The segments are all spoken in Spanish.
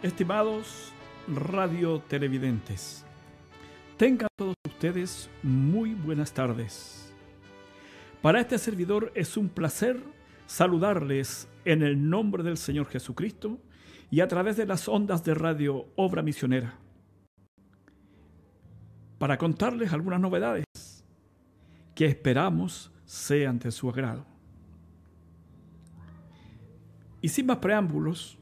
Estimados radio televidentes, tengan todos ustedes muy buenas tardes. Para este servidor es un placer saludarles en el nombre del Señor Jesucristo y a través de las ondas de radio Obra Misionera para contarles algunas novedades que esperamos sean de su agrado. Y sin más preámbulos,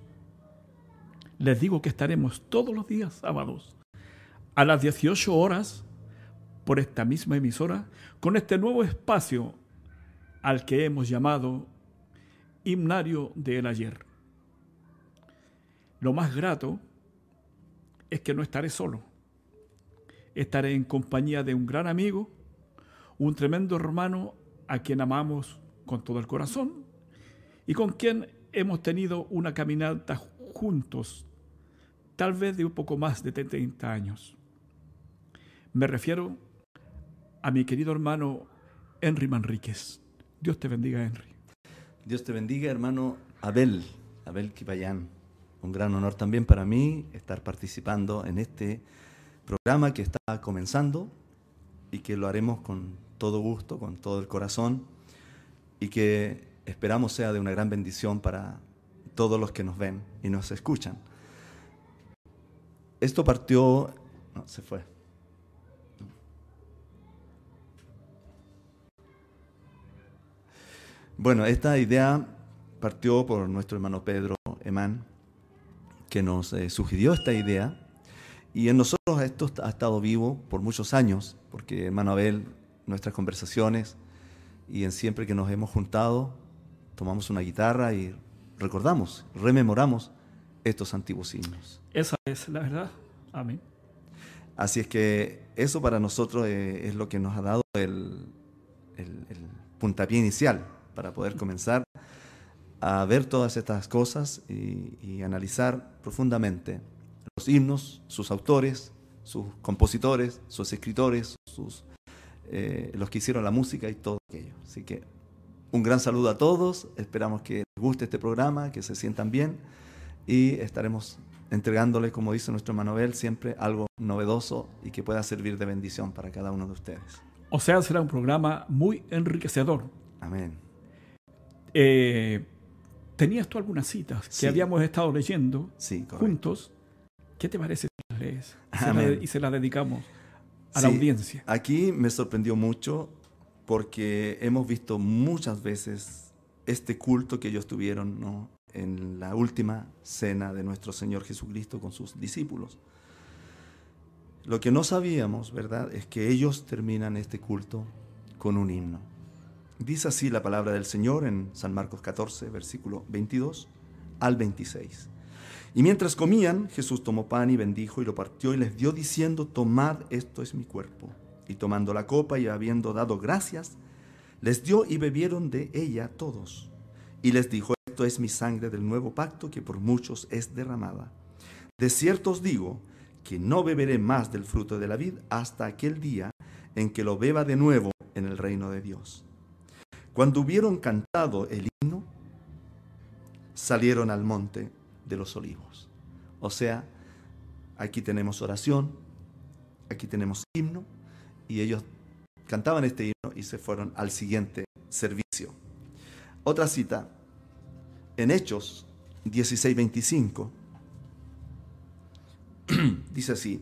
les digo que estaremos todos los días sábados a las 18 horas por esta misma emisora con este nuevo espacio al que hemos llamado Himnario del Ayer. Lo más grato es que no estaré solo. Estaré en compañía de un gran amigo, un tremendo hermano a quien amamos con todo el corazón y con quien hemos tenido una caminata juntos, tal vez de un poco más de 30 años. Me refiero a mi querido hermano Henry Manríquez. Dios te bendiga, Henry. Dios te bendiga, hermano Abel, Abel Kipayán. Un gran honor también para mí estar participando en este programa que está comenzando y que lo haremos con todo gusto, con todo el corazón y que esperamos sea de una gran bendición para todos los que nos ven y nos escuchan. Esto partió, no, se fue. Bueno, esta idea partió por nuestro hermano Pedro Emán, que nos eh, sugirió esta idea. Y en nosotros esto ha estado vivo por muchos años, porque hermano Abel, nuestras conversaciones y en siempre que nos hemos juntado, tomamos una guitarra y recordamos, rememoramos estos antiguos himnos. Esa es la verdad. Amén. Así es que eso para nosotros eh, es lo que nos ha dado el, puntapié inicial para poder comenzar a ver todas estas cosas y, y, analizar profundamente los himnos, sus autores, sus compositores, sus escritores, sus, eh, los que hicieron la música y todo aquello. Así que un gran saludo a todos, esperamos que les guste este programa, que se sientan bien y estaremos entregándoles, como dice nuestro Manuel, siempre algo novedoso y que pueda servir de bendición para cada uno de ustedes. O sea, será un programa muy enriquecedor. Amén. Eh, ¿Tenías tú algunas citas que habíamos estado leyendo juntos? ¿Qué te parece si las lees y se las dedicamos a la audiencia? Aquí me sorprendió mucho porque hemos visto muchas veces este culto que ellos tuvieron en la última cena de nuestro Señor Jesucristo con sus discípulos. Lo que no sabíamos, ¿verdad?, es que ellos terminan este culto con un himno. Dice así la palabra del Señor en San Marcos 14, versículo 22 al 26. Y mientras comían, Jesús tomó pan y bendijo y lo partió y les dio diciendo, tomad, esto es mi cuerpo y tomando la copa y habiendo dado gracias, les dio y bebieron de ella todos. Y les dijo, esto es mi sangre del nuevo pacto que por muchos es derramada. De cierto os digo que no beberé más del fruto de la vid hasta aquel día en que lo beba de nuevo en el reino de Dios. Cuando hubieron cantado el himno, salieron al monte de los olivos. O sea, aquí tenemos oración, aquí tenemos himno, y ellos cantaban este himno y se fueron al siguiente servicio. Otra cita, en Hechos 16:25, dice así,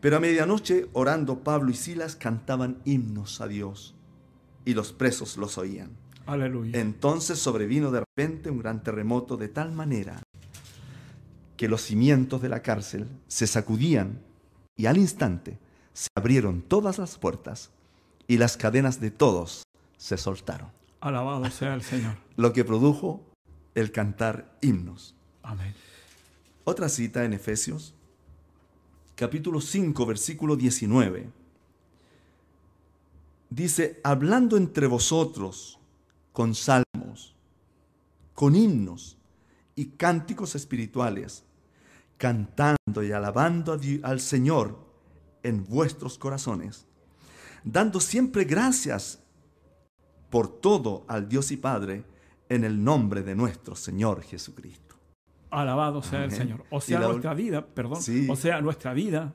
pero a medianoche orando Pablo y Silas cantaban himnos a Dios y los presos los oían. Aleluya. Entonces sobrevino de repente un gran terremoto de tal manera que los cimientos de la cárcel se sacudían y al instante se abrieron todas las puertas y las cadenas de todos se soltaron. Alabado sea el Señor. Lo que produjo el cantar himnos. Amén. Otra cita en Efesios, capítulo 5, versículo 19. Dice, hablando entre vosotros con salmos, con himnos y cánticos espirituales, cantando y alabando al Señor en vuestros corazones, dando siempre gracias por todo al Dios y Padre en el nombre de nuestro Señor Jesucristo. Alabado sea el. Señor. O sea, la nuestra vida, perdón, Sí. o sea, nuestra vida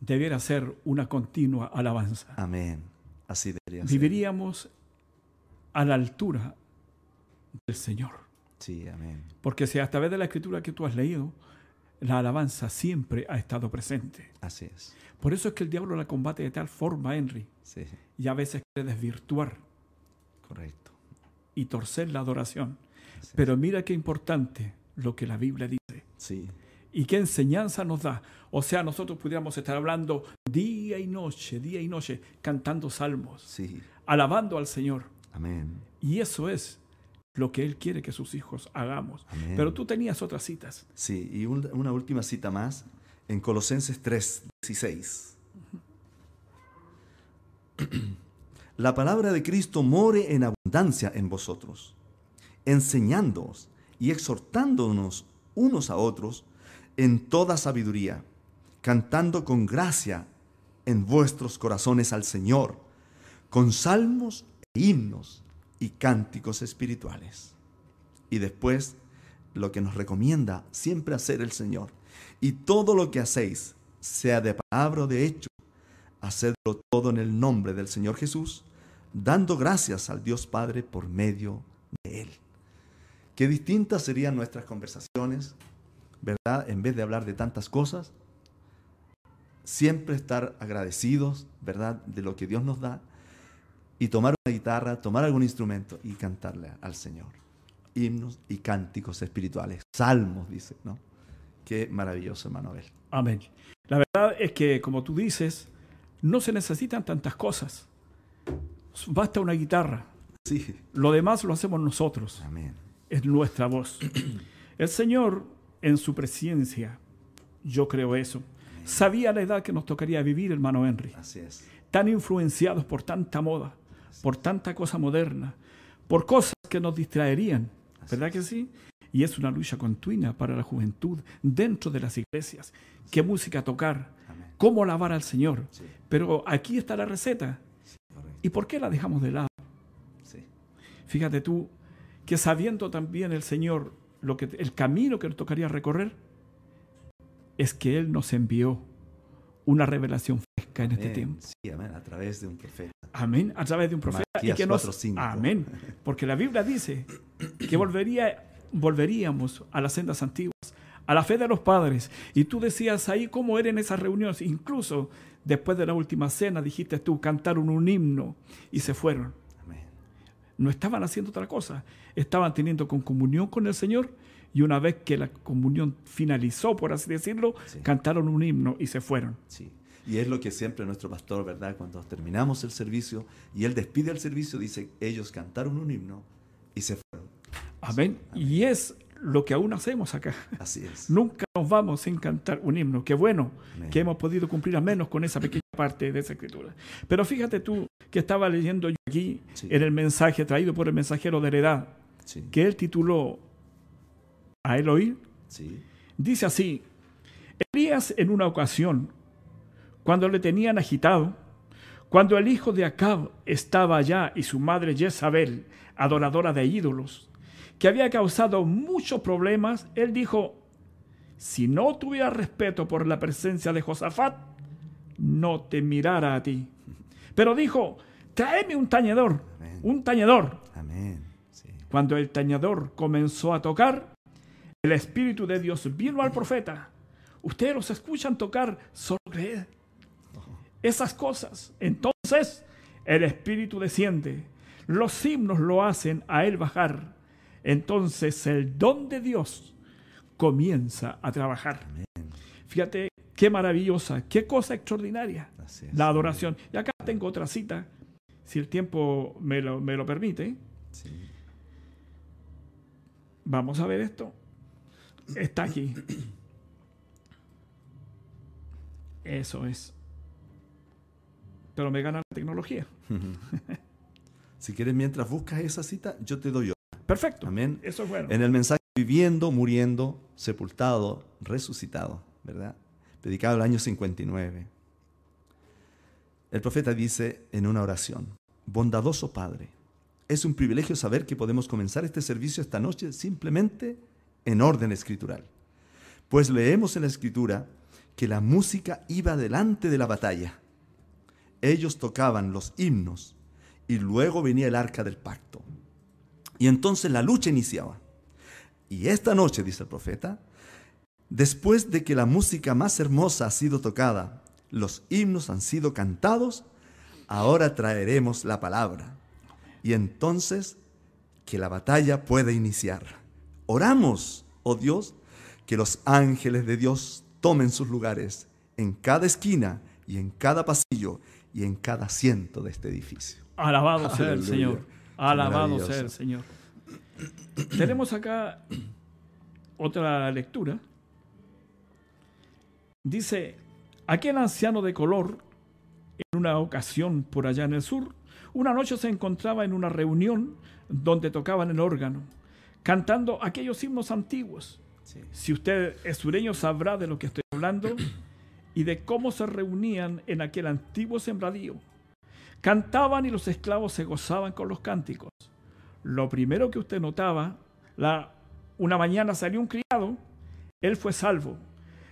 debiera ser una continua alabanza. Amén. Así debería ser. Viviríamos a la altura del Señor. Sí, amén. Porque si a través de la escritura que tú has leído, la alabanza siempre ha estado presente. Así es. Por eso es que el diablo la combate de tal forma, Henry, Sí, y a veces quiere desvirtuar correcto. y torcer la adoración. Así es. Pero mira qué importante lo que la Biblia dice Sí, y qué enseñanza nos da. O sea, nosotros pudiéramos estar hablando día y noche, día y noche, cantando salmos, sí. alabando al Señor. Amén. Y eso es lo que Él quiere que sus hijos hagamos. Amén. Pero tú tenías otras citas. Sí, y un- una última cita más en Colosenses 3, 16. La palabra de Cristo more en abundancia en vosotros, enseñándoos y exhortándonos unos a otros en toda sabiduría, cantando con gracia en vuestros corazones al Señor, con salmos e himnos y cánticos espirituales. Y después, lo que nos recomienda siempre hacer el Señor. Y todo lo que hacéis, sea de palabra o de hecho, hacedlo todo en el nombre del Señor Jesús, dando gracias al Dios Padre por medio de Él. Qué distintas serían nuestras conversaciones, ¿verdad? En vez de hablar de tantas cosas, siempre estar agradecidos, ¿verdad? De lo que Dios nos da y tomar una guitarra, tomar algún instrumento y cantarle al Señor. Himnos y cánticos espirituales, salmos, dice, ¿no? Qué maravilloso, hermano Abel. Amén. La verdad es que, como tú dices, no se necesitan tantas cosas. Basta una guitarra. Sí, Lo demás lo hacemos nosotros. amén. Es nuestra voz. El Señor, en su presencia, yo creo eso, sabía la edad que nos tocaría vivir, hermano Henry. Así es. Tan influenciados por tanta moda, por tanta cosa moderna, por cosas que nos distraerían. ¿Verdad que sí? Y es una lucha continua para la juventud dentro de las iglesias. ¿Qué música tocar? ¿Cómo alabar al Señor? Pero aquí está la receta. ¿Y por qué la dejamos de lado? Sí, Fíjate tú que sabiendo también el Señor lo que, el camino que nos tocaría recorrer, es que Él nos envió una revelación en este tiempo. Sí, amén. A través de un profeta. Amén. A través de un profeta. Y que nos, 4:5. amén. Porque la Biblia dice que volvería, volveríamos a las sendas antiguas, a la fe de los padres. Y tú decías ahí cómo eran esas reuniones. Incluso después de la última cena dijiste tú, cantaron un himno y se fueron. Amén. No estaban haciendo otra cosa. Estaban teniendo con comunión con el Señor y una vez que la comunión finalizó, por así decirlo, Sí. cantaron un himno y se fueron. Sí. Y es lo que siempre nuestro pastor, ¿verdad? Cuando terminamos el servicio y él despide el servicio, dice, ellos cantaron un himno y se fueron. Amén. Y es lo que aún hacemos acá. Así es. Nunca nos vamos sin cantar un himno. Qué bueno Amén. que hemos podido cumplir al menos con esa pequeña parte de esa escritura. Pero fíjate tú que estaba leyendo yo aquí Sí. en el mensaje traído por el mensajero de la edad, Sí. que él tituló A él oír. Sí. Dice así, Elías en una ocasión, cuando le tenían agitado, cuando el hijo de Acab estaba allá y su madre Jezabel, adoradora de ídolos, que había causado muchos problemas, él dijo, si no tuviera respeto por la presencia de Josafat, no te mirara a ti. Pero dijo, tráeme un tañedor, Amén. un tañedor. Amén. Sí. Cuando el tañedor comenzó a tocar, el Espíritu de Dios vino al profeta. Ustedes los escuchan tocar, solo creed. Esas cosas. Entonces el Espíritu desciende. Los himnos lo hacen a él bajar. Entonces el don de Dios comienza a trabajar. Amén. Fíjate qué maravillosa, qué cosa extraordinaria es. la adoración. Y acá tengo otra cita, si el tiempo me lo, me lo permite. Sí. Vamos a ver esto. Está aquí. Eso es. Pero me gana la tecnología. Si quieres, mientras buscas esa cita, yo te doy otra. Perfecto. Amén. Eso es bueno. En el mensaje viviendo, muriendo, sepultado, resucitado, ¿verdad? Predicado el año 59. El profeta dice en una oración, bondadoso Padre, es un privilegio saber que podemos comenzar este servicio esta noche simplemente en orden escritural. Pues leemos en la escritura que la música iba delante de la batalla. Ellos tocaban los himnos y luego venía el arca del pacto. Y entonces la lucha iniciaba. Y esta noche, dice el profeta, después de que la música más hermosa ha sido tocada, los himnos han sido cantados, ahora traeremos la palabra. Y entonces que la batalla pueda iniciar. Oramos, oh Dios, que los ángeles de Dios tomen sus lugares en cada esquina y en cada pasillo y en cada asiento de este edificio. Alabado sea el Señor. Alabado sea el Señor. Tenemos acá otra lectura. Dice, aquel anciano de color, en una ocasión por allá en el sur, una noche se encontraba en una reunión donde tocaban el órgano, cantando aquellos himnos antiguos. Si usted es sureño sabrá de lo que estoy hablando y de cómo se reunían en aquel antiguo sembradío. Cantaban y los esclavos se gozaban con los cánticos. Lo primero que usted notaba, la, una mañana salió un criado, él fue salvo.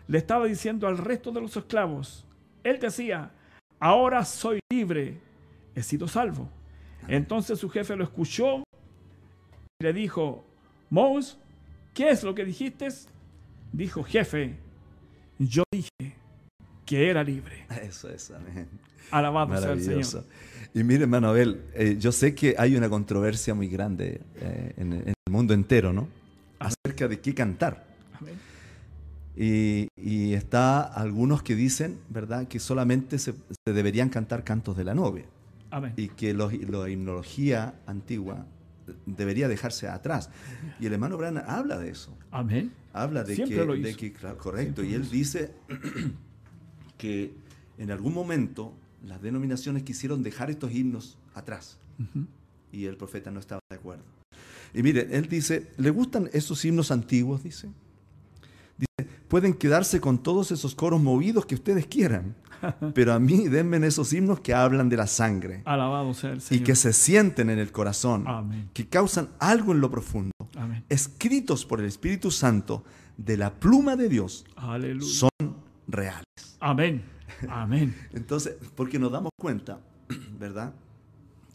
Le estaba diciendo al resto de los esclavos, él decía, ahora soy libre, he sido salvo. Entonces su jefe lo escuchó y le dijo, Mos, ¿qué es lo que dijiste? Dijo, jefe, yo dije que era libre. Eso es, amén. Alabado sea el Señor. Y mire, hermano Abel, eh, yo sé que hay una controversia muy grande eh, en, el mundo entero, ¿no? Acerca de qué cantar. Amén. Y, y, está algunos que dicen, ¿verdad?, que solamente se, deberían cantar cantos de la novia. Amén. Y que la himnología antigua debería dejarse atrás. Y el hermano Brana habla de eso. Amén. Habla de que, de que, correcto, y él dice que en algún momento las denominaciones quisieron dejar estos himnos atrás y el profeta no estaba de acuerdo. Y mire, él dice, ¿le gustan esos himnos antiguos? Dice. Dice, pueden quedarse con todos esos coros movidos que ustedes quieran, pero a mí denme esos himnos que hablan de la sangre. Alabado sea el Señor. Y que se sienten en el corazón, que causan algo en lo profundo, escritos por el Espíritu Santo de la pluma de Dios, son reales. Amén. Amén. Entonces, porque nos damos cuenta, ¿verdad?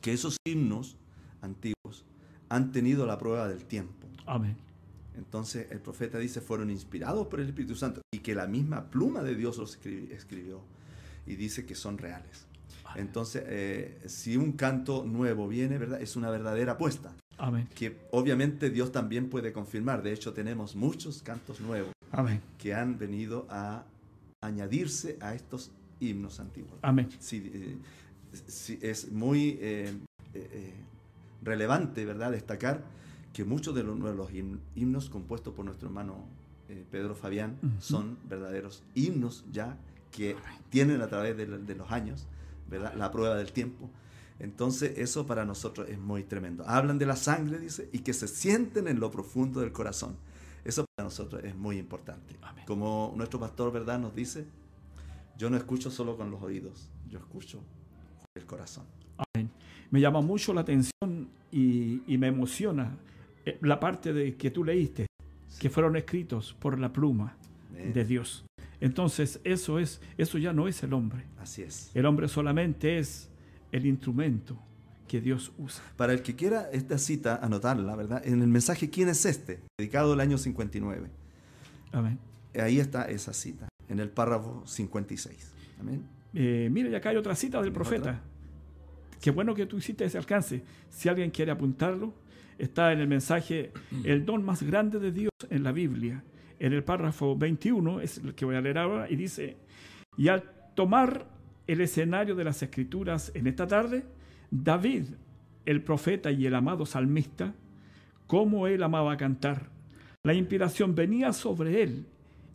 Que esos himnos antiguos han tenido la prueba del tiempo. Amén. Entonces el profeta dice fueron inspirados por el Espíritu Santo y que la misma pluma de Dios los escribió y dice que son reales. Entonces, eh, si un canto nuevo viene, ¿verdad? Es una verdadera apuesta. Amén. Que obviamente Dios también puede confirmar. De hecho, tenemos muchos cantos nuevos Amén. que han venido a añadirse a estos himnos antiguos. Amén. Sí, eh, es muy eh, eh, relevante, ¿verdad?, destacar que muchos de los, los himnos compuestos por nuestro hermano Pedro Fabián son verdaderos himnos ya que tienen a través de, de, los años, ¿verdad?, la prueba del tiempo. Entonces eso para nosotros es muy tremendo. Hablan de la sangre, dice, y que se sienten en lo profundo del corazón. Para nosotros es muy importante. Como nuestro pastor, ¿verdad?, nos dice, yo no escucho solo con los oídos, yo escucho con el corazón. Amén. Me llama mucho la atención y, me emociona eh, la parte de que tú leíste, que fueron escritos por la pluma de Dios. Entonces, eso es, eso ya no es el hombre. Así es. El hombre solamente es el instrumento que Dios usa. Para el que quiera esta cita, anotarla, ¿verdad? En el mensaje ¿Quién es este? Dedicado al año 59. Amén. Ahí está esa cita, en el párrafo 56. Amén. Eh, mire, y acá hay otra cita del profeta. Qué bueno que tú hiciste ese alcance. Si alguien quiere apuntarlo, está en el mensaje El don más grande de Dios en la Biblia. En el párrafo 21, es el que voy a leer ahora, y dice, y al tomar el escenario de las escrituras en esta tarde, David, el profeta y el amado salmista, cómo él amaba cantar. La inspiración venía sobre él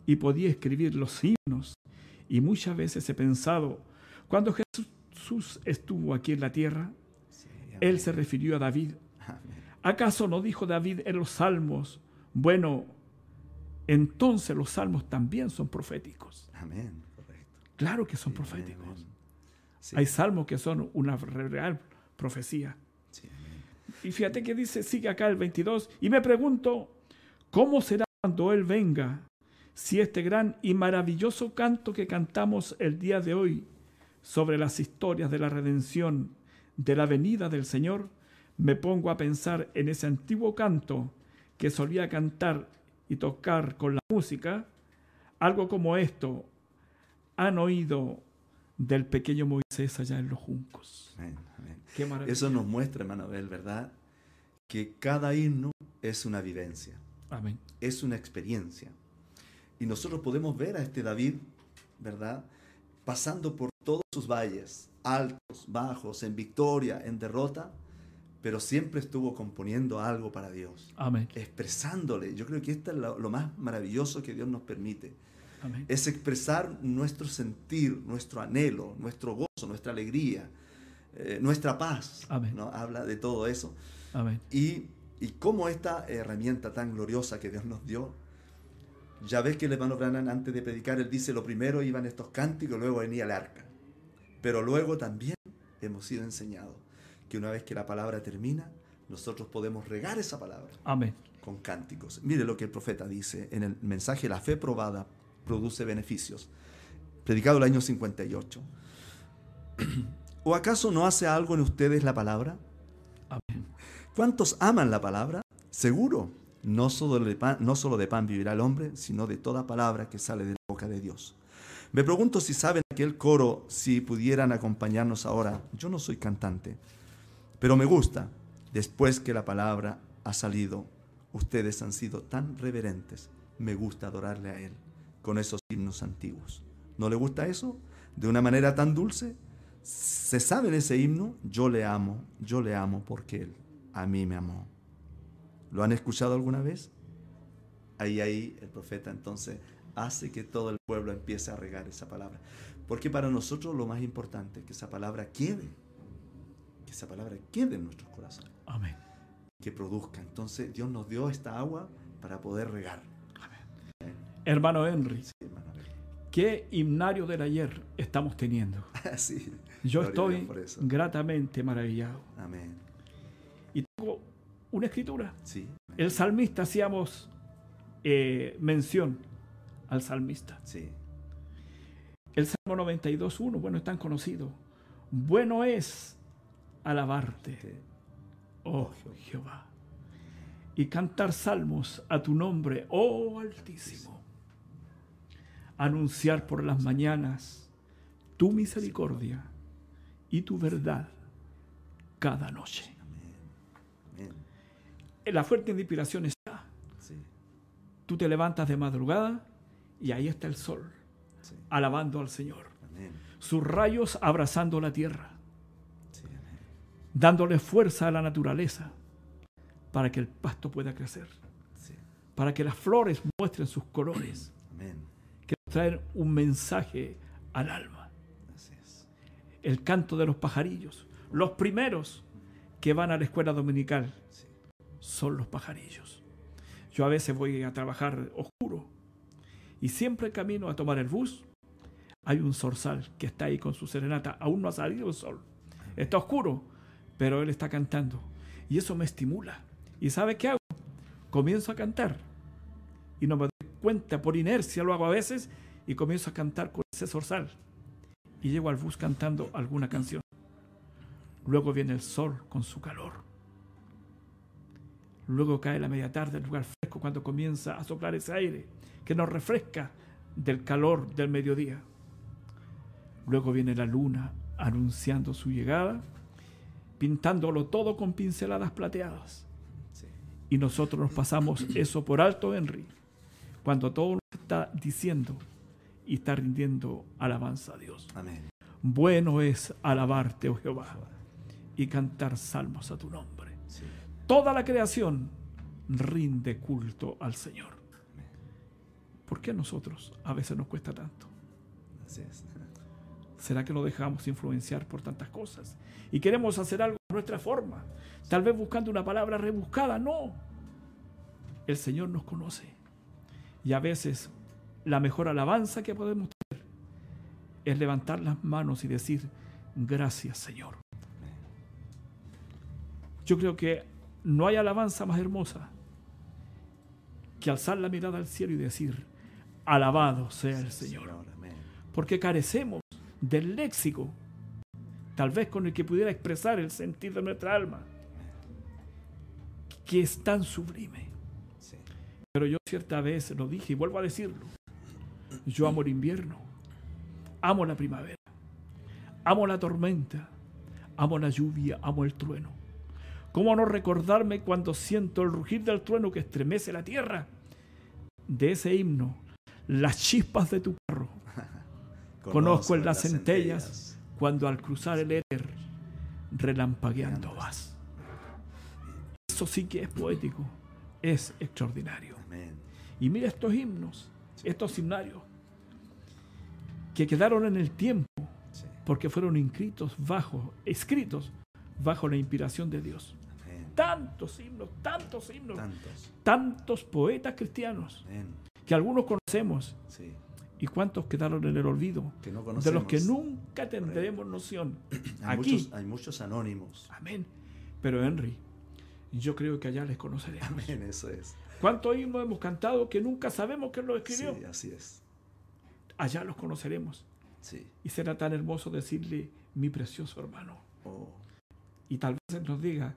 y podía escribir los himnos. Y muchas veces he pensado, cuando Jesús estuvo aquí en la tierra, él se refirió a David. ¿Acaso no dijo David en los salmos, bueno, entonces los salmos también son proféticos? Amén, Claro que son proféticos. Hay salmos que son una real profecía. y fíjate que dice, sigue acá el 22, y me pregunto, ¿cómo será cuando Él venga, si este gran y maravilloso canto que cantamos el día de hoy sobre las historias de la redención, de la venida del Señor, me pongo a pensar en ese antiguo canto que solía cantar y tocar con la música, algo como esto, han oído del pequeño Moisés allá en los juncos. Qué Eso nos muestra, hermano ¿verdad? Que cada himno es una vivencia. Amén. Es una experiencia. Y nosotros podemos ver a este David, ¿verdad? Pasando por todos sus valles, altos, bajos, en victoria, en derrota, pero siempre estuvo componiendo algo para Dios. Amén. Expresándole. Yo creo que esto es lo, más maravilloso que Dios nos permite. Es expresar nuestro sentir, nuestro anhelo, nuestro gozo, nuestra alegría, eh, nuestra paz. ¿no? Habla de todo eso. Amén. Y, y cómo esta herramienta tan gloriosa que Dios nos dio, ya ves que el hermano Branham antes de predicar, él dice, lo primero iban estos cánticos, luego venía el arca. Pero luego también hemos sido enseñados que una vez que la palabra termina, nosotros podemos regar esa palabra. Amén. Con cánticos. Mire lo que el profeta dice en el mensaje La fe probada produce beneficios. Predicado el año 58. ¿O acaso no hace algo en ustedes la palabra? Amén. ¿Cuántos aman la palabra? Seguro. No solo, de pan, no solo de pan vivirá el hombre, sino de toda palabra que sale de la boca de Dios. Me pregunto si saben aquel coro, si pudieran acompañarnos ahora. Yo no soy cantante, pero me gusta, después que la palabra ha salido, ustedes han sido tan reverentes, me gusta adorarle a Él con esos himnos antiguos. ¿No le gusta eso? De una manera tan dulce. ¿Se sabe ese himno? Yo le amo, yo le amo porque Él a mí me amó. ¿Lo han escuchado alguna vez? Ahí, ahí el profeta entonces hace que todo el pueblo empiece a regar esa palabra. Porque para nosotros lo más importante es que esa palabra quede que esa palabra quede en nuestros corazones. Amén. Que produzca. Entonces Dios nos dio esta agua para poder regar. Hermano Henry, ¿qué himnario del ayer estamos teniendo? sí. Yo estoy gratamente maravillado. Amén. Y tengo una escritura. Sí. El salmista, hacíamos eh, mención al salmista. Sí. El Salmo 92.1, bueno, es tan conocido. Bueno es alabarte, oh Jehová, y cantar salmos a tu nombre, oh Altísimo. Anunciar por las mañanas tu misericordia y tu verdad cada noche. La fuerte inspiración está. Tú te levantas de madrugada y ahí está el sol, alabando al Señor. Sus rayos abrazando la tierra dándole fuerza a la naturaleza para que el pasto pueda crecer, para que las flores muestren sus colores, traen un mensaje al alma. El canto de los pajarillos, los primeros que van a la escuela dominical son los pajarillos. Yo a veces voy a trabajar oscuro y siempre camino a tomar el bus. Hay un zorzal que está ahí con su serenata, aún no ha salido el sol. Está oscuro, pero él está cantando. Y eso me estimula. ¿Y sabe qué hago? Comienzo a cantar. Y no me doy cuenta, por inercia lo hago a veces, y comienzo a cantar con ese zorzal. Y llego al bus cantando alguna canción. Luego viene el sol con su calor. Luego cae la media tarde, el lugar fresco, cuando comienza a soplar ese aire que nos refresca del calor del mediodía. Luego viene la luna anunciando su llegada pintándolo todo con pinceladas plateadas. Y nosotros nos pasamos eso por alto, Henry, cuando todo nos está diciendo y está rindiendo alabanza a Dios. Amén. Bueno es alabarte, oh Jehová, y cantar salmos a tu nombre. Toda la creación rinde culto al Señor. ¿Por qué a nosotros a veces nos cuesta tanto? Así es. ¿Será que lo dejamos influenciar por tantas cosas? Y queremos hacer algo de nuestra forma, tal vez buscando una palabra rebuscada. No, el Señor nos conoce. Y a veces la mejor alabanza que podemos tener es levantar las manos y decir, gracias Señor. Yo creo que no hay alabanza más hermosa que alzar la mirada al cielo y decir, alabado sea el Señor. Porque carecemos del léxico, tal vez con el que pudiera expresar el sentir de nuestra alma, que es tan sublime. Pero yo cierta vez lo dije y vuelvo a decirlo. Yo amo el invierno, amo la primavera, amo la tormenta, amo la lluvia, amo el trueno. ¿Cómo no recordarme cuando siento el rugir del trueno que estremece la tierra? De ese himno, las chispas de tu carro. Conozco, en las centellas, cuando al cruzar el éter relampagueando vas. Eso sí que es poético, es extraordinario. Y mira estos himnos, estos himnarios, que quedaron en el tiempo, porque fueron inscritos bajo, escritos bajo la inspiración de Dios. Tantos himnos, tantos himnos, tantos, poetas cristianos que algunos conocemos. ¿Y cuántos quedaron en el olvido? de los que nunca tendremos noción. Hay, Aquí, muchos, hay muchos anónimos. Amén. Pero Henry, yo creo que allá les conoceremos. Amén, eso es. ¿Cuántos himnos hemos cantado que nunca sabemos quién los escribió? Sí, así es. Allá los conoceremos. Sí. Y será tan hermoso decirle, mi precioso hermano. Oh. Y tal vez nos diga,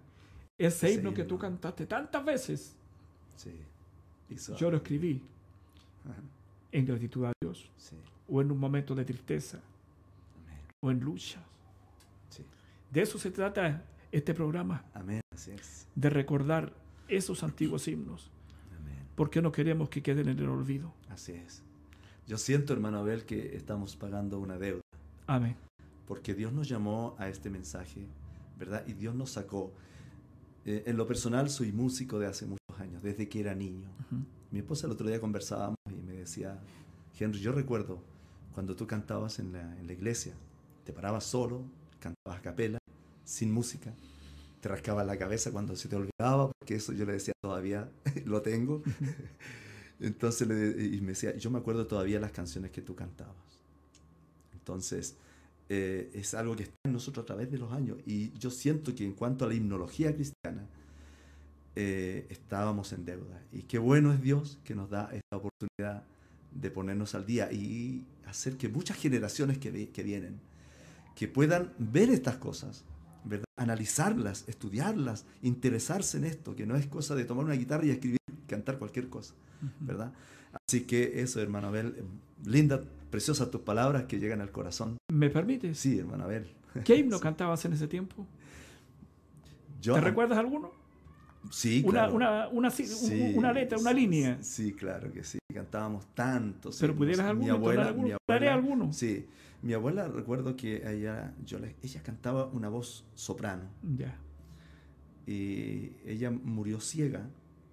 ese, himno, que tú cantaste tantas veces, sí. yo lo escribí en gratitud a Dios, sí. o en un momento de tristeza, o en luchas. Sí. De eso se trata este programa. Amén. Así es. De recordar esos antiguos himnos porque no queremos que queden en el olvido. Así es. Yo siento, hermano Abel, que estamos pagando una deuda. Amén. Porque Dios nos llamó a este mensaje, ¿verdad? Y Dios nos sacó. Eh, en lo personal, soy músico de hace muchos años, desde que era niño. Mi esposa el otro día conversábamos y me decía, Henry, yo recuerdo cuando tú cantabas en la, en la iglesia, te parabas solo, cantabas a capela, sin música, te rascaba la cabeza cuando se te olvidaba, porque eso yo le decía todavía, lo tengo. Entonces, le, y me decía, yo me acuerdo todavía las canciones que tú cantabas. Entonces, eh, es algo que está en nosotros a través de los años. Y yo siento que en cuanto a la himnología cristiana, eh, estábamos en deuda. Y qué bueno es Dios que nos da esta oportunidad de ponernos al día y hacer que muchas generaciones que, que vienen, que puedan ver estas cosas, ¿verdad? analizarlas, estudiarlas, interesarse en esto, que no es cosa de tomar una guitarra y escribir, cantar cualquier cosa, ¿verdad? Así que eso, hermano Abel, linda, preciosa tus palabras que llegan al corazón. ¿Me permite? Sí, hermano Abel. ¿Qué himno cantabas en ese tiempo? ¿Te recuerdas alguno? Sí, una, claro. Una, una, una, letra, una línea. Sí, claro que sí. Cantábamos tantos. Pero pudieras alguno, mi abuela, alguno, mi abuela, alguno. Sí, mi abuela recuerdo que ella, yo ella cantaba una voz soprano. Ya. Y ella murió ciega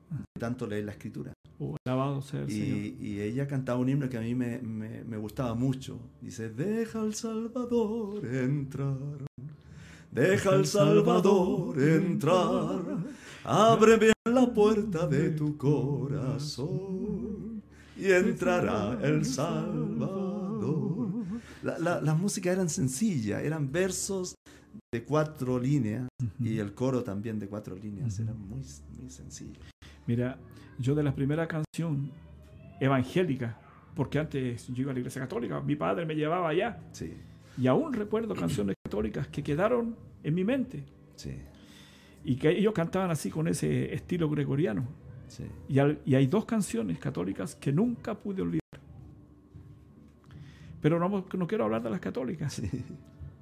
de tanto leer la escritura. Oh, alabado sea el y, Señor. y ella cantaba un himno que a mí me, me, me gustaba mucho. Dice, deja al Salvador entrar. Deja al Salvador entrar. Ábreme la puerta de tu corazón y entrará el Salvador. La, las músicas eran sencillas, eran versos de cuatro líneas y el coro también de cuatro líneas, era muy, muy sencillo. Mira, yo de la primera canción evangélica, porque antes yo iba a la iglesia católica, mi padre me llevaba allá. Sí. Y aún recuerdo canciones católicas que quedaron en mi mente. Sí. Y que ellos cantaban así con ese estilo gregoriano. Sí. Y, y, hay dos canciones católicas que nunca pude olvidar. Pero no, no quiero hablar de las católicas.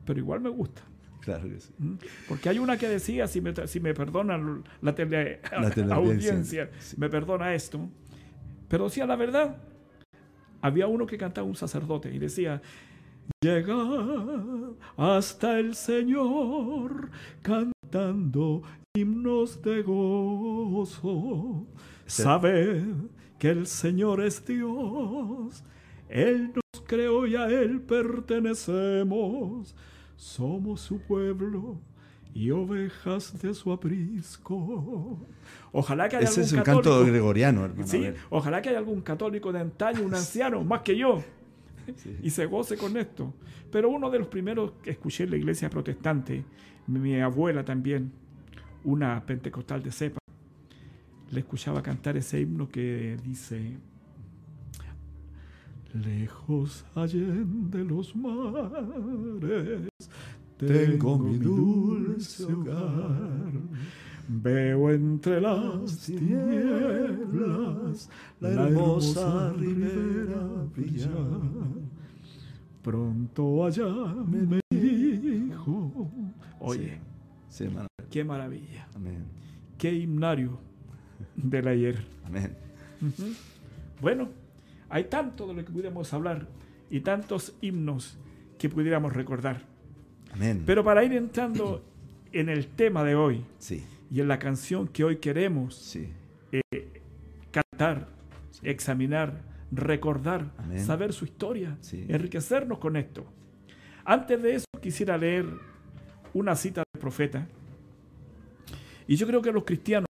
Pero igual me gusta. Claro que sí. ¿Mm? Porque hay una que decía, si me, si me perdonan la, tele, la audiencia, me perdona esto. Pero decía la verdad. Había uno que cantaba un sacerdote y decía, llega hasta el Señor cantando himnos de gozo. Sabed que el Señor es Dios. Él nos creó y a Él pertenecemos. Somos su pueblo y ovejas de su aprisco. Ojalá que haya Ese algún es un católico, canto gregoriano, hermano. Sí, ojalá que haya algún católico de antaño, un anciano, más que yo, Sí. y se goce con esto. Pero uno de los primeros que escuché en la iglesia protestante, mi abuela también, una pentecostal de cepa, le escuchaba cantar ese himno que dice, lejos allende los mares, tengo mi dulce hogar. Veo entre las tinieblas la hermosa ribera brillar. Pronto allá me dijo. Oye, Sí, hermano. qué maravilla. Amén. Qué himnario del ayer. Amén. Bueno, hay tanto de lo que pudiéramos hablar y tantos himnos que pudiéramos recordar. Amén. Pero para ir entrando en el tema de hoy sí, y en la canción que hoy queremos sí. cantar, examinar, recordar, Amén. saber su historia, enriquecernos con esto. Antes de eso quisiera leer una cita del profeta. Y yo creo que los cristianos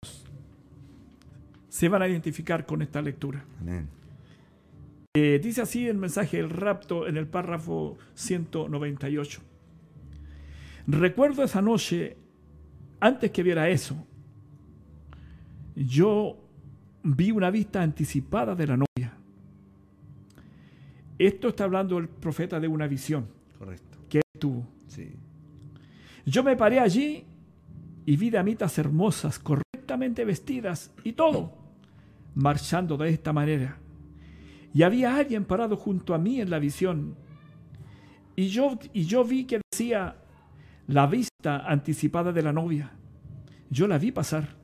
se van a identificar con esta lectura. Amén. Eh, dice así el mensaje del rapto en el párrafo 198. Recuerdo esa noche, antes que viera eso, yo vi una vista anticipada de la novia. Esto está hablando el profeta de una visión Correcto. que él tuvo. Sí. Yo me paré allí y vi damitas hermosas, correctamente vestidas y todo, marchando de esta manera. Y había alguien parado junto a mí en la visión. Y yo, y yo vi que decía la vista anticipada de la novia. Yo la vi pasar.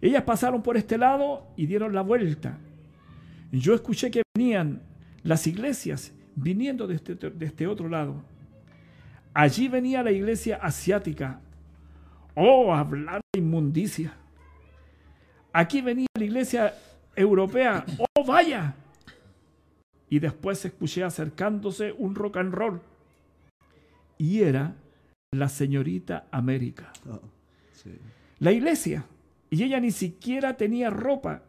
Ellas pasaron por este lado y dieron la vuelta. Yo escuché que venían las iglesias viniendo de este, de este otro lado. Allí venía la iglesia asiática. Oh, hablar de inmundicia. Aquí venía la iglesia europea. Oh, vaya. Y después escuché acercándose un rock and roll. Y era la señorita América. Oh, sí. La iglesia. Y ella ni siquiera tenía ropa.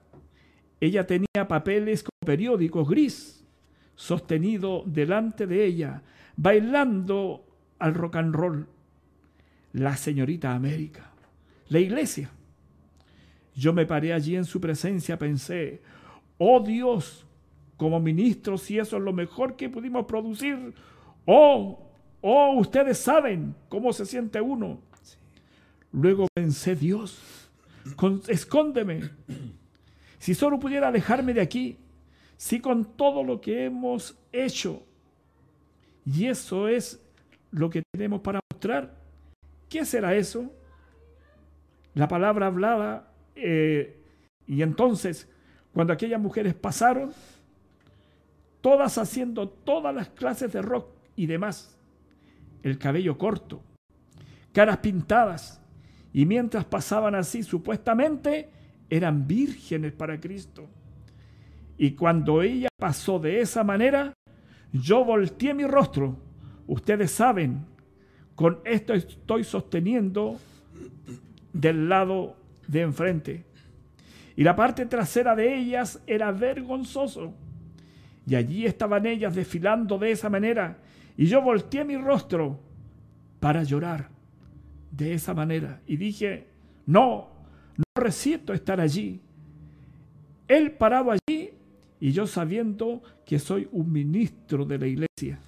Ella tenía papeles como periódicos gris, sostenido delante de ella, bailando al rock and roll. La señorita América. La iglesia. Yo me paré allí en su presencia, pensé, oh Dios, como ministro, si eso es lo mejor que pudimos producir, oh, oh, ustedes saben cómo se siente uno. Luego pensé, Dios, con- escóndeme. Si solo pudiera alejarme de aquí, si con todo lo que hemos hecho, y eso es lo que tenemos para mostrar, ¿qué será eso? La palabra hablada, eh, y entonces, cuando aquellas mujeres pasaron, todas haciendo todas las clases de rock y demás, el cabello corto, caras pintadas, y mientras pasaban así, supuestamente eran vírgenes para Cristo. Y cuando ella pasó de esa manera, yo volteé mi rostro. Ustedes saben, con esto estoy sosteniendo del lado de enfrente. Y la parte trasera de ellas era vergonzoso. Y allí estaban ellas desfilando de esa manera. Y yo volteé mi rostro para llorar de esa manera. Y dije, no, no resisto estar allí. Él parado allí y yo sabiendo que soy un ministro de la iglesia.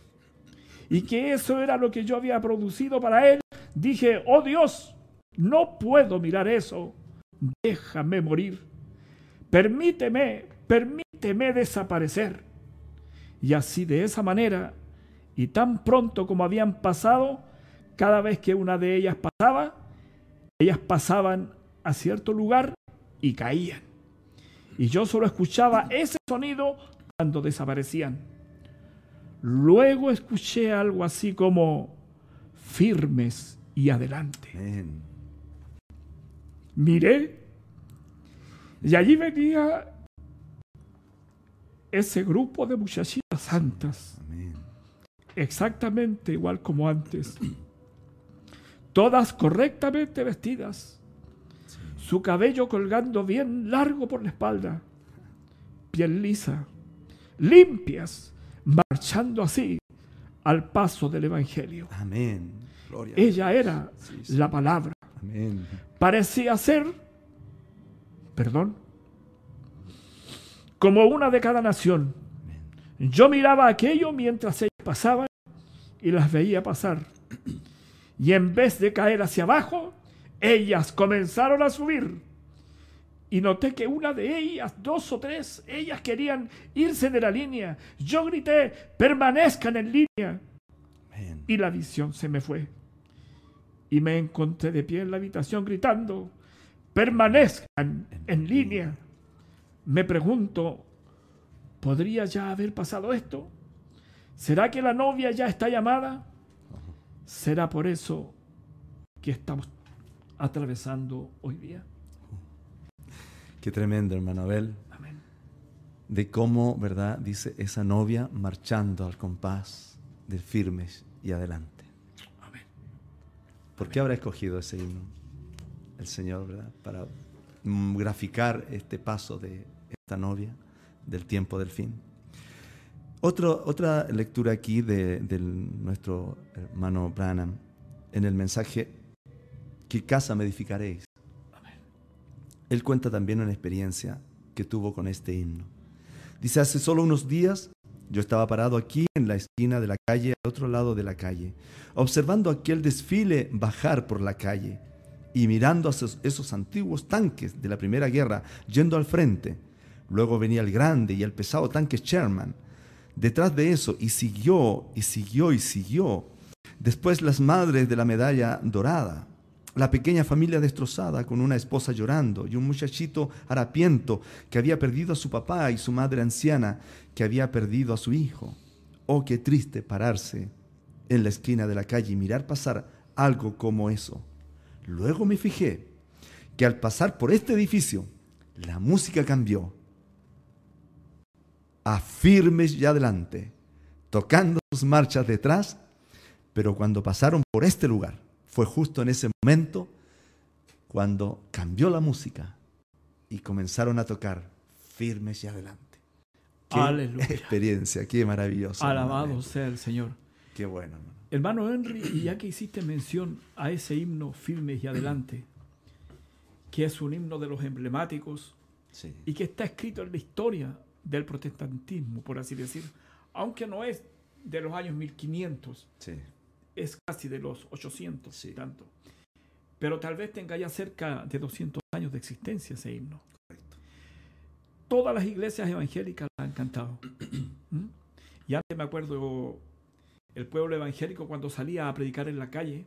Y que eso era lo que yo había producido para él. Dije, oh Dios, no puedo mirar eso. Déjame morir. Permíteme, permíteme desaparecer. Y así de esa manera, y tan pronto como habían pasado, cada vez que una de ellas pasaba, ellas pasaban a cierto lugar y caían. Y yo solo escuchaba ese sonido cuando desaparecían. Luego escuché algo así como firmes y adelante. Amén. Miré y allí venía ese grupo de muchachitas santas, Amén. exactamente igual como antes, todas correctamente vestidas, su cabello colgando bien largo por la espalda, piel lisa, limpias, marchando así al paso del Evangelio. Amén. Gloria. Ella era Sí, sí. la palabra. Amén. Parecía ser perdón. Como una de cada nación. Yo miraba aquello mientras ellas pasaban y las veía pasar. Y en vez de caer hacia abajo, ellas comenzaron a subir. Y noté que una de ellas, dos o tres, ellas querían irse de la línea. Yo grité, permanezcan en línea. Y la visión se me fue. Y me encontré de pie en la habitación gritando, permanezcan en línea. Me pregunto, ¿podría ya haber pasado esto? ¿Será que la novia ya está llamada? ¿Será por eso que estamos atravesando hoy día? Qué tremendo, hermano Abel. Amén. De cómo, ¿verdad? Dice esa novia marchando al compás de firmes y adelante. Amén. ¿Por qué habrá escogido ese himno el Señor, ¿verdad? Para mm, graficar este paso de esta novia del tiempo del fin. otra lectura aquí de, nuestro hermano Branham en el mensaje, ¿qué casa me edificaréis? Él cuenta también una experiencia que tuvo con este himno. Dice, hace solo unos días yo estaba parado aquí en la esquina de la calle, al otro lado de la calle, observando aquel desfile bajar por la calle y mirando a esos, esos, antiguos tanques de la Primera Guerra yendo al frente. Luego venía el grande y el pesado tanque Sherman. Detrás de eso, y siguió, y siguió, y siguió. Después las madres de la medalla dorada la pequeña familia destrozada con una esposa llorando y un muchachito harapiento que había perdido a su papá y su madre anciana que había perdido a su hijo. Oh, qué triste pararse en la esquina de la calle y mirar pasar algo como eso. Luego me fijé que al pasar por este edificio, la música cambió a firmes y adelante, tocando sus marchas detrás, pero cuando pasaron por este lugar, fue justo en ese momento cuando cambió la música y comenzaron a tocar firmes y adelante. Qué Aleluya. experiencia, qué maravilloso. Alabado sea el Señor. Qué bueno. Hermano, Henry, y ya que hiciste mención a ese himno firmes y adelante, que es un himno de los emblemáticos y que está escrito en la historia del protestantismo, por así decir, aunque no es de los años 1500. Sí es casi de los 800 y tanto. Pero tal vez tenga ya cerca de 200 años de existencia ese himno. Todas las iglesias evangélicas la han cantado. ¿Mm? Y antes me acuerdo el pueblo evangélico cuando salía a predicar en la calle,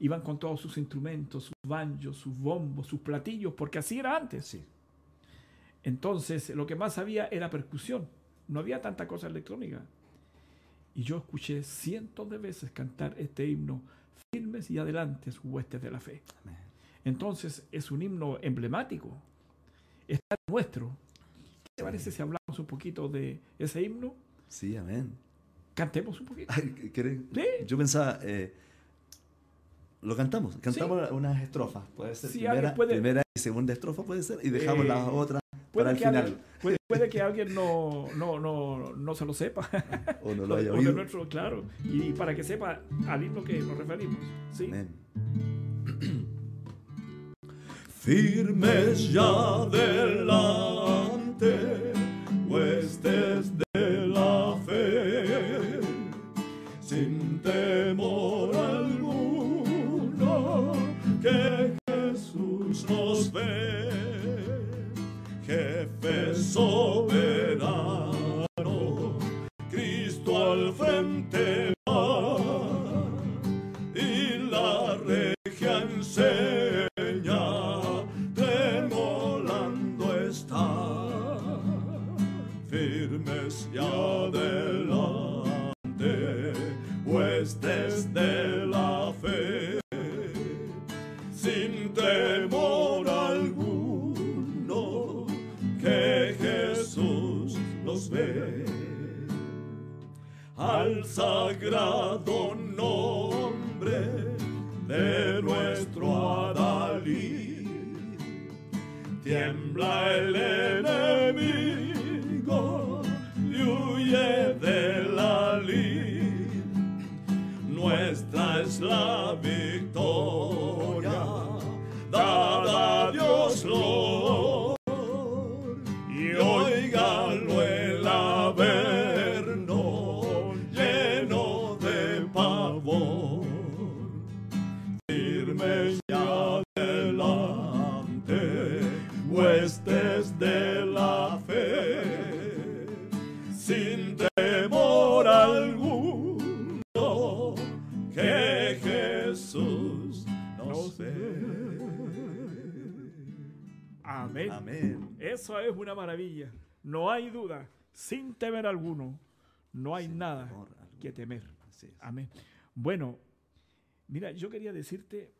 iban con todos sus instrumentos, sus banjos, sus bombos, sus platillos, porque así era antes. Sí. Entonces, lo que más había era percusión. No había tanta cosa electrónica. Y yo escuché cientos de veces cantar este himno, firmes y adelante, huestes de la fe. Entonces es un himno emblemático, está nuestro. ¿Qué te parece si hablamos un poquito de ese himno? Sí, amén. Cantemos un poquito. Yo pensaba, eh, lo cantamos, cantamos unas estrofas, puede ser primera, primera, y segunda estrofa, puede ser, y dejamos las otras para el final. Puede, que alguien no, no, no, no, se lo sepa. O no lo haya oído. Nuestro, claro. Y para que sepa al himno que nos referimos. ¿sí? Firmes ya adelante, huestes de Es una maravilla. No hay duda, sin temer alguno, no hay Sin nada que temer. Amén. Bueno, mira, yo quería decirte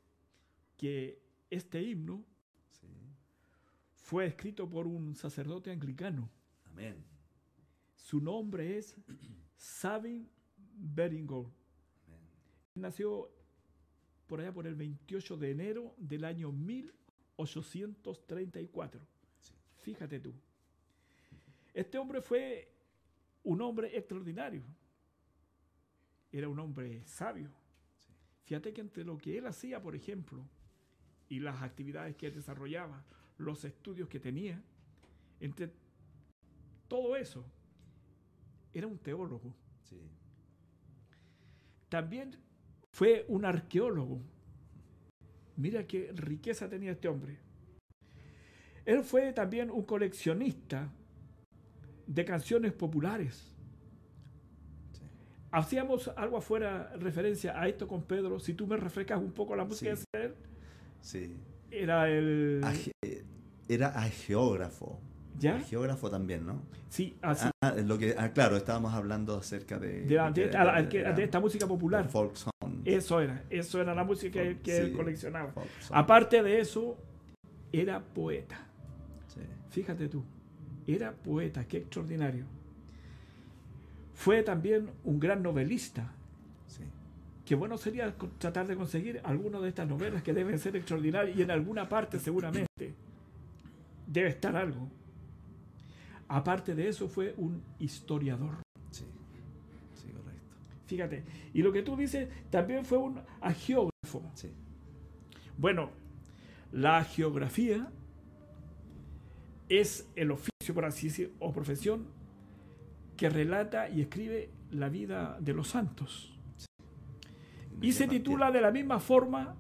que este himno Sí. fue escrito por un sacerdote anglicano. Amén. Su nombre es Sabin Beringor. Amén. Nació por allá por el 28 de enero del año 1834. Fíjate tú. Este hombre fue un hombre extraordinario. Era un hombre sabio. Sí. Fíjate que entre lo que él hacía, por ejemplo, y las actividades que él desarrollaba, los estudios que tenía, entre todo eso, era un teólogo. Sí. También fue un arqueólogo. Mira qué riqueza tenía este hombre. Él fue también un coleccionista de canciones populares. Sí. Hacíamos algo afuera referencia a esto con Pedro. Si tú me refrescas un poco la música Sí. de él, Sí. era el. Age- era a geógrafo. ¿Ya? Geógrafo también, ¿no? Sí, así. Ah, ah, lo que, ah, claro, estábamos hablando acerca de, de, la- de- de- a la- de- que- de- de esta música popular. folk song. Eso era, eso era la música que, que él coleccionaba. Aparte de eso, era poeta. Sí. Fíjate tú, era poeta, qué extraordinario. Fue también un gran novelista. Sí. Qué bueno sería tratar de conseguir alguna de estas novelas que deben ser extraordinarias y en alguna parte seguramente debe estar algo. Aparte de eso, fue un historiador. Sí. Sí, correcto. Fíjate. Y lo que tú dices, también fue un agiógrafo. Sí. Bueno, la geografía es el oficio, por así decir, o profesión que relata y escribe la vida de los santos. Y se titula de la misma forma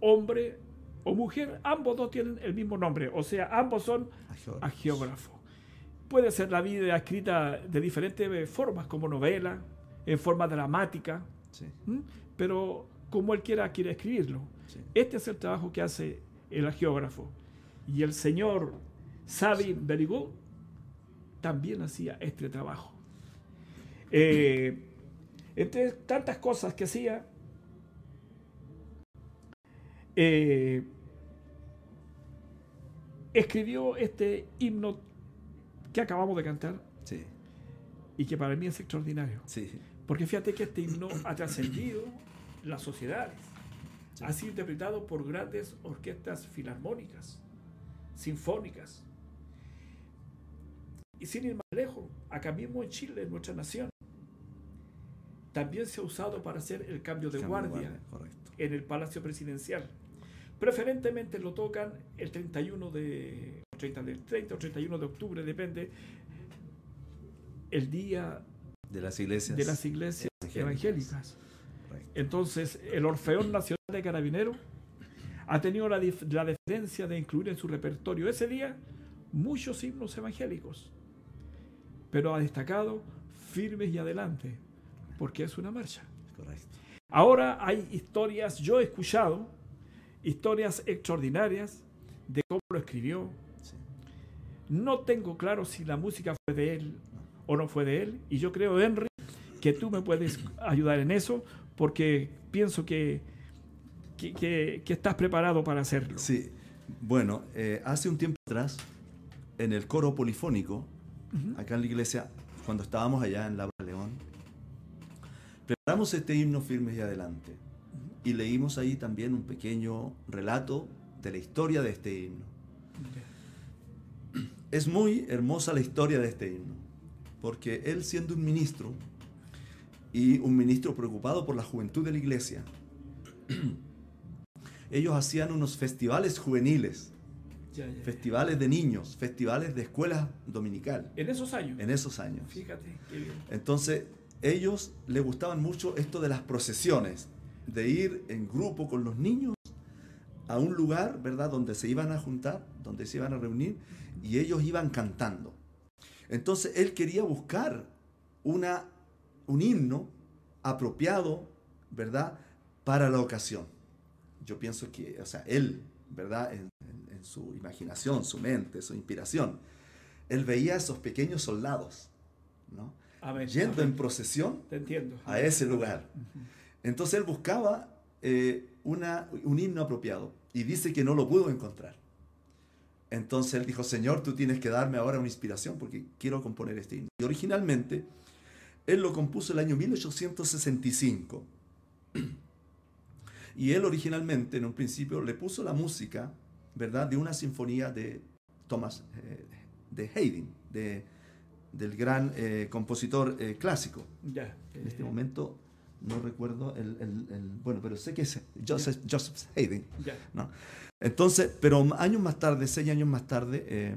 hombre o mujer. Ambos dos tienen el mismo nombre, o sea, ambos son Agiógrafo. agiógrafo. Puede ser la vida escrita de diferentes formas, como novela, en forma dramática, pero como él quiera quiere escribirlo. Sí. Este es el trabajo que hace el agiógrafo. Y el señor Sabi Berigot también hacía este trabajo. Eh, entre tantas cosas que hacía, eh, escribió este himno que acabamos de cantar Sí. y que para mí es extraordinario. Sí. Porque fíjate que este himno ha trascendido las sociedades. Sí. Ha sido interpretado por grandes orquestas filarmónicas, sinfónicas. Y sin ir más lejos, acá mismo en Chile, en nuestra nación, también se ha usado para hacer el cambio de Cambio guardia en el Palacio Presidencial. Preferentemente lo tocan el 31 de, 30 del 30 o 31 de octubre, depende, el día De las iglesias. de las iglesias evangélicas. Entonces, el Orfeón Nacional de Carabineros ha tenido la, la deferencia de incluir en su repertorio ese día muchos himnos evangélicos, pero ha destacado firmes y adelante, porque es una marcha. Correcto. Ahora hay historias, yo he escuchado historias extraordinarias de cómo lo escribió. Sí. No tengo claro si la música fue de él o no fue de él, y yo creo, Henry, que tú me puedes ayudar en eso, porque pienso que, que, que- que estás preparado para hacerlo. Sí. Bueno, eh, hace un tiempo atrás, en el coro polifónico, acá en la iglesia, cuando estábamos allá en La León, preparamos este himno firmes y adelante. Y leímos ahí también un pequeño relato de la historia de este himno. Es muy hermosa la historia de este himno, porque él siendo un ministro y un ministro preocupado por la juventud de la iglesia, ellos hacían unos festivales juveniles, Ya, ya, ya. festivales de niños, festivales de escuela dominical, En esos años. en esos años. Fíjate, qué bien. Entonces, ellos les gustaban mucho esto de las procesiones, de ir en grupo con los niños a un lugar, ¿verdad?, donde se iban a juntar, donde se iban a reunir, y ellos iban cantando. Entonces él quería buscar una, un himno apropiado, ¿verdad?, para la ocasión. Yo pienso que, o sea, él, ¿verdad?, en, su imaginación, su mente, su inspiración, él veía a esos pequeños soldados, ¿no? Yendo en procesión a ese lugar. Entonces él buscaba eh, una, un himno apropiado y dice que no lo pudo encontrar. Entonces él dijo, Señor, tú tienes que darme ahora una inspiración porque quiero componer este himno. Y originalmente él lo compuso el año 1865. Y él originalmente, en un principio, le puso la música, ¿verdad?, de una sinfonía de Thomas, eh, de Haydn, de, del gran eh, compositor clásico. Ya, en este momento no recuerdo el, bueno, pero sé que es Joseph, Joseph Haydn. ¿no? Entonces, pero años más tarde, seis años más tarde, eh,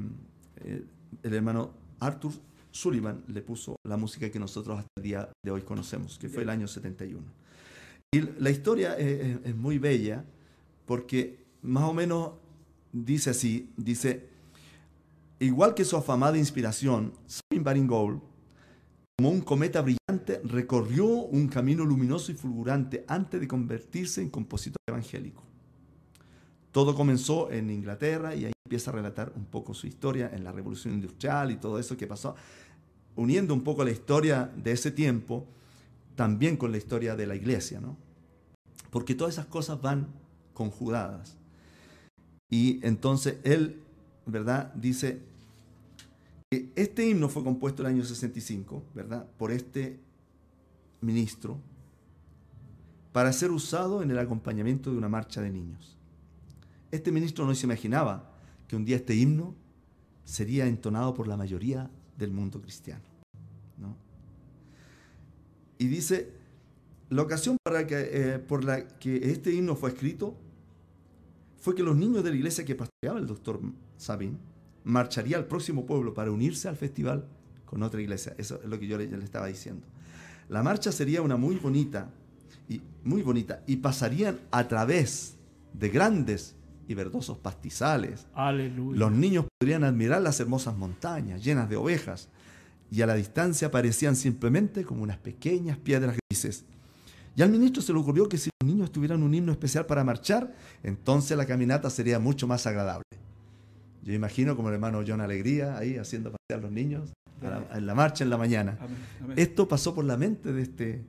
eh, el hermano Arthur Sullivan le puso la música que nosotros hasta el día de hoy conocemos, que fue el año 71. La historia es, muy bella porque más o menos dice así, dice, igual que su afamada inspiración, Sabine Baring como un cometa brillante, recorrió un camino luminoso y fulgurante antes de convertirse en compositor evangélico. Todo comenzó en Inglaterra y ahí empieza a relatar un poco su historia en la revolución industrial y todo eso que pasó, uniendo un poco la historia de ese tiempo también con la historia de la iglesia, ¿no? Porque todas esas cosas van conjugadas. Y entonces él, ¿verdad? Dice, este himno fue compuesto el año 65, ¿verdad? Por este ministro para ser usado en el acompañamiento de una marcha de niños. Este ministro no se imaginaba que un día este himno sería entonado por la mayoría del mundo cristiano. Y dice, la ocasión para que, eh, por la que este himno fue escrito fue que los niños de la iglesia que pastoreaba el doctor Sabin marcharía al próximo pueblo para unirse al festival con otra iglesia. Eso es lo que yo le, estaba diciendo. La marcha sería una muy bonita y muy bonita y pasarían a través de grandes y verdosos pastizales. Los niños podrían admirar las hermosas montañas llenas de ovejas y a la distancia parecían simplemente como unas pequeñas piedras grises. Y al ministro se le ocurrió que si los niños tuvieran un himno especial para marchar, entonces la caminata sería mucho más agradable. Yo imagino como el hermano John Alegría ahí haciendo pasear a los niños en la marcha en la mañana. Esto pasó por la mente de este,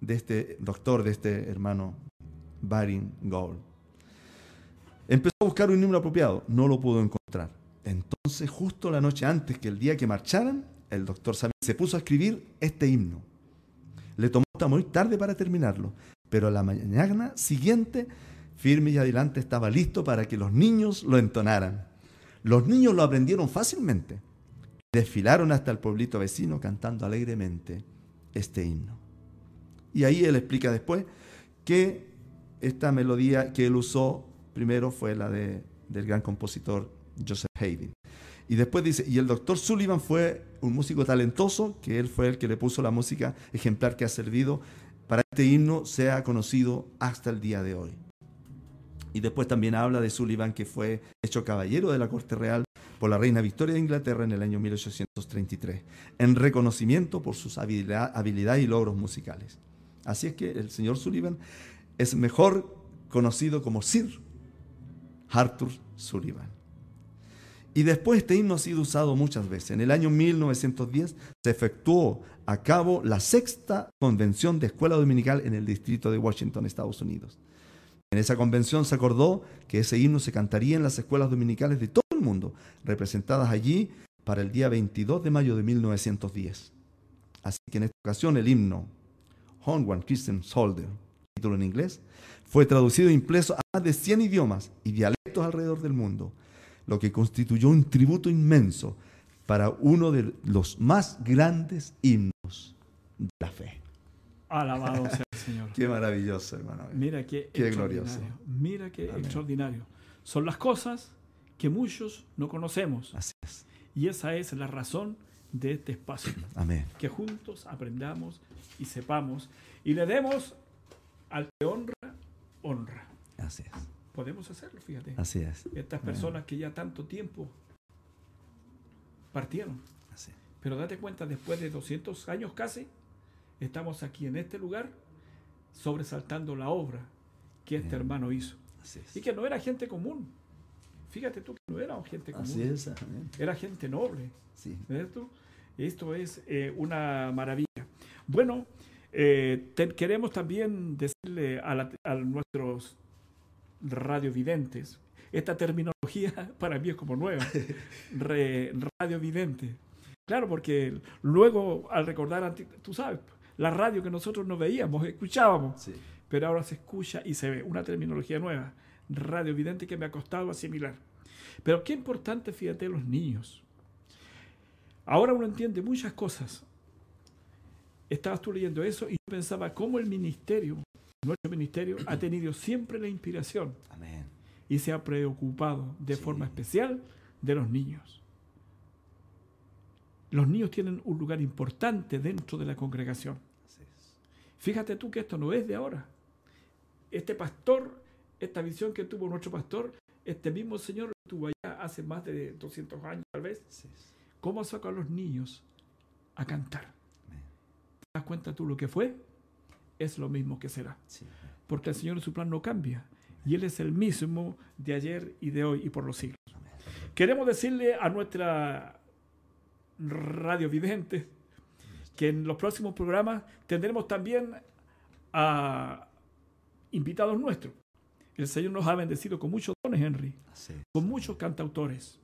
de este doctor, de este hermano Baring Gould. Empezó a buscar un número apropiado, no lo pudo encontrar. Entonces, justo la noche antes que el día que marcharan, el doctor se puso a escribir este himno. Le tomó hasta muy tarde para terminarlo, pero la mañana siguiente, firme y adelante, estaba listo para que los niños lo entonaran. Los niños lo aprendieron fácilmente. Desfilaron hasta el pueblito vecino cantando alegremente este himno. Y ahí él explica después que esta melodía que él usó primero fue la de, del gran compositor Joseph Haydn. Y después dice, y el doctor Sullivan fue un músico talentoso, que él fue el que le puso la música ejemplar que ha servido para que este himno sea conocido hasta el día de hoy. Y después también habla de Sullivan, que fue hecho caballero de la corte real por la reina Victoria de Inglaterra en el año 1833, en reconocimiento por sus habilidades y logros musicales. Así es que el señor Sullivan es mejor conocido como Sir Arthur Sullivan. Y después este himno ha sido usado muchas veces. En el año 1910 se efectuó a cabo la sexta convención de escuela dominical en el distrito de Washington, Estados Unidos. En esa convención se acordó que ese himno se cantaría en las escuelas dominicales de todo el mundo, representadas allí para el día 22 de mayo de 1910. Así que en esta ocasión el himno One Christian Soldier, título en inglés, fue traducido e impreso a más de 100 idiomas y dialectos alrededor del mundo, lo que constituyó un tributo inmenso para uno de los más grandes himnos de la fe. Alabado sea el Señor. Qué maravilloso, hermano. Mira qué, glorioso. Mira qué extraordinario. Son las cosas que muchos no conocemos. Así es. Y esa es la razón de este espacio. Amén. Que juntos aprendamos y sepamos y le demos al que honra, honra. Así es. Podemos hacerlo, fíjate. Así es. Estas personas que ya tanto tiempo partieron. Así. Pero date cuenta, después de 200 años casi, estamos aquí en este lugar sobresaltando la obra que este Bien. hermano hizo. Así es. Y que no era gente común. Fíjate tú que no era gente común. Así es. Era gente noble. Sí. Esto es eh, una maravilla. Bueno, eh, te- queremos también decirle a, la- a nuestros radiovidentes, esta terminología para mí es como nueva, re- radiovidente. Claro, porque luego al recordar, tú sabes, la radio que nosotros no veíamos, escuchábamos, Sí. pero ahora se escucha y se ve una terminología nueva, radiovidente que me ha costado asimilar. Pero qué importante, fíjate, los niños. Ahora uno entiende muchas cosas. Estabas tú leyendo eso y yo pensaba cómo el ministerio, nuestro ministerio, ha tenido siempre la inspiración Amén. y se ha preocupado de Sí. forma especial de los niños. Los niños tienen un lugar importante dentro de la congregación. Así es. Fíjate tú que esto no es de ahora. Este pastor, esta visión que tuvo nuestro pastor, este mismo señor estuvo allá hace más de 200 años tal vez. Así es. ¿Cómo sacó a los niños a cantar? Amén. ¿Te das cuenta tú lo que fue? Es lo mismo que será. Sí. Porque el Señor en su plan no cambia. Y Él es el mismo de ayer y de hoy y por los siglos. Amén. Queremos decirle a nuestra radio vidente que en los próximos programas tendremos también a invitados nuestros. El Señor nos ha bendecido con muchos dones, Henry, con muchos cantautores.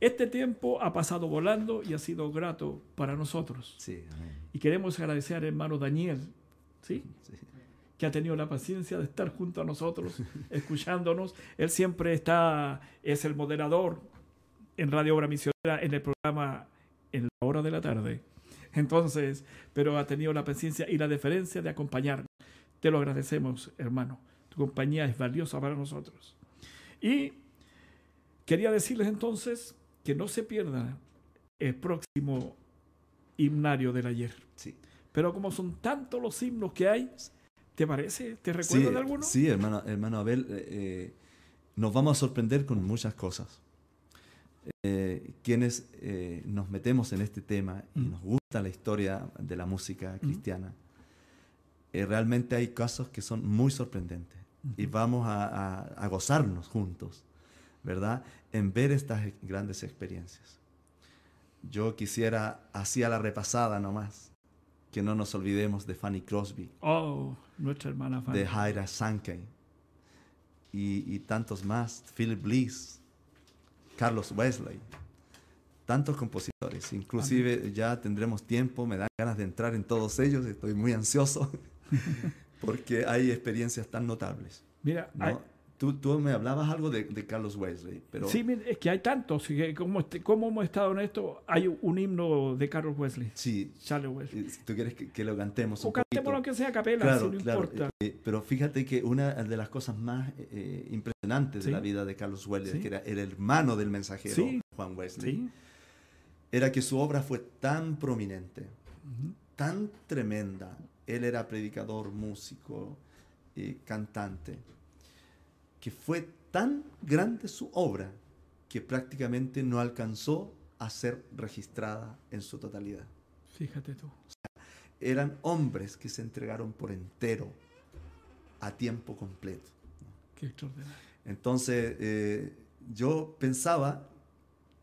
Este tiempo ha pasado volando y ha sido grato para nosotros. Sí. Amén. Y queremos agradecer al hermano Daniel, ¿sí? Sí. que ha tenido la paciencia de estar junto a nosotros, escuchándonos. Él siempre está, es el moderador en Radio Obra Misionera en el programa en la hora de la tarde. Entonces, pero ha tenido la paciencia y la deferencia de acompañarnos. Te lo agradecemos, hermano. Tu compañía es valiosa para nosotros. Y quería decirles entonces que no se pierda el próximo himnario del ayer. Sí. Pero como son tantos los himnos que hay, ¿te parece? ¿Te recuerdas Sí, de alguno? Sí, hermano, hermano Abel, eh, eh, nos vamos a sorprender con muchas cosas. Eh, quienes eh, nos metemos en este tema y Mm. nos gusta la historia de la música cristiana, eh, realmente hay casos que son muy sorprendentes y vamos a, a- a gozarnos juntos, ¿verdad? En ver estas grandes experiencias. Yo quisiera, así a la repasada nomás, que no nos olvidemos de Fanny Crosby, Oh, nuestra hermana Fanny. de Jaira Sankey y, y tantos más, Philip Bliss, Carlos Wesley, tantos compositores. Inclusive ya tendremos tiempo, me dan ganas de entrar en todos ellos, estoy muy ansioso porque hay experiencias tan notables. Mira, ¿no? hay- Tú, tú me hablabas algo de, de Carlos Wesley, pero sí, es que hay tantos. como, este- como hemos estado en esto, hay un himno de Carlos Wesley, sí, Charles Wesley. eh, tú quieres que, que lo cantemos O un cantemos poquito. lo que sea a capela, Claro, si no claro. importa. eh, pero fíjate que una de las cosas más eh, impresionantes Sí. de la vida de Carlos Wesley, Sí. que era el hermano del mensajero Sí. Juan Wesley, era que su obra fue tan prominente, tan tremenda. Él era predicador, músico, eh, cantante, que fue tan grande su obra que prácticamente no alcanzó a ser registrada en su totalidad. Fíjate tú. Eran hombres que se entregaron por entero a tiempo completo. Qué extraordinario. Entonces, eh, yo pensaba,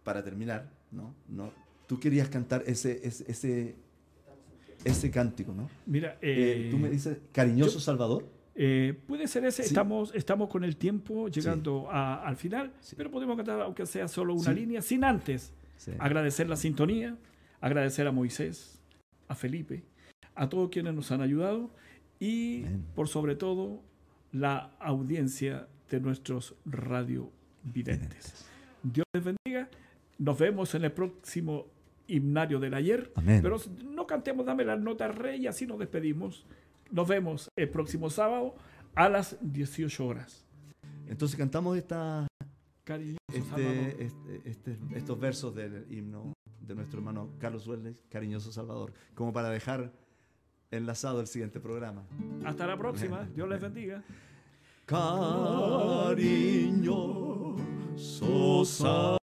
para terminar, ¿no? ¿no? Tú querías cantar ese, ese, ese, ese cántico, ¿no? Mira, Eh, eh, tú me dices, cariñoso Salvador. Eh, puede ser ese. Sí. Estamos, estamos con el tiempo llegando a- al final, Sí. pero podemos cantar, aunque sea solo una Sí. línea, sin antes Sí. agradecer la sintonía, agradecer a Moisés, a Felipe, a todos quienes nos han ayudado y por sobre todo la audiencia de nuestros radio videntes. Dios les bendiga. Nos vemos en el próximo himnario del ayer. Amén. Pero no cantemos Dame la nota rey y así nos despedimos. Nos vemos el próximo sábado a las 18 horas. Entonces cantamos esta, este, este- este- estos versos del himno de nuestro hermano Carlos Wesley, Cariñoso Salvador, como para dejar enlazado el siguiente programa. Hasta la próxima. Dios les bendiga. Cariñoso Salvador,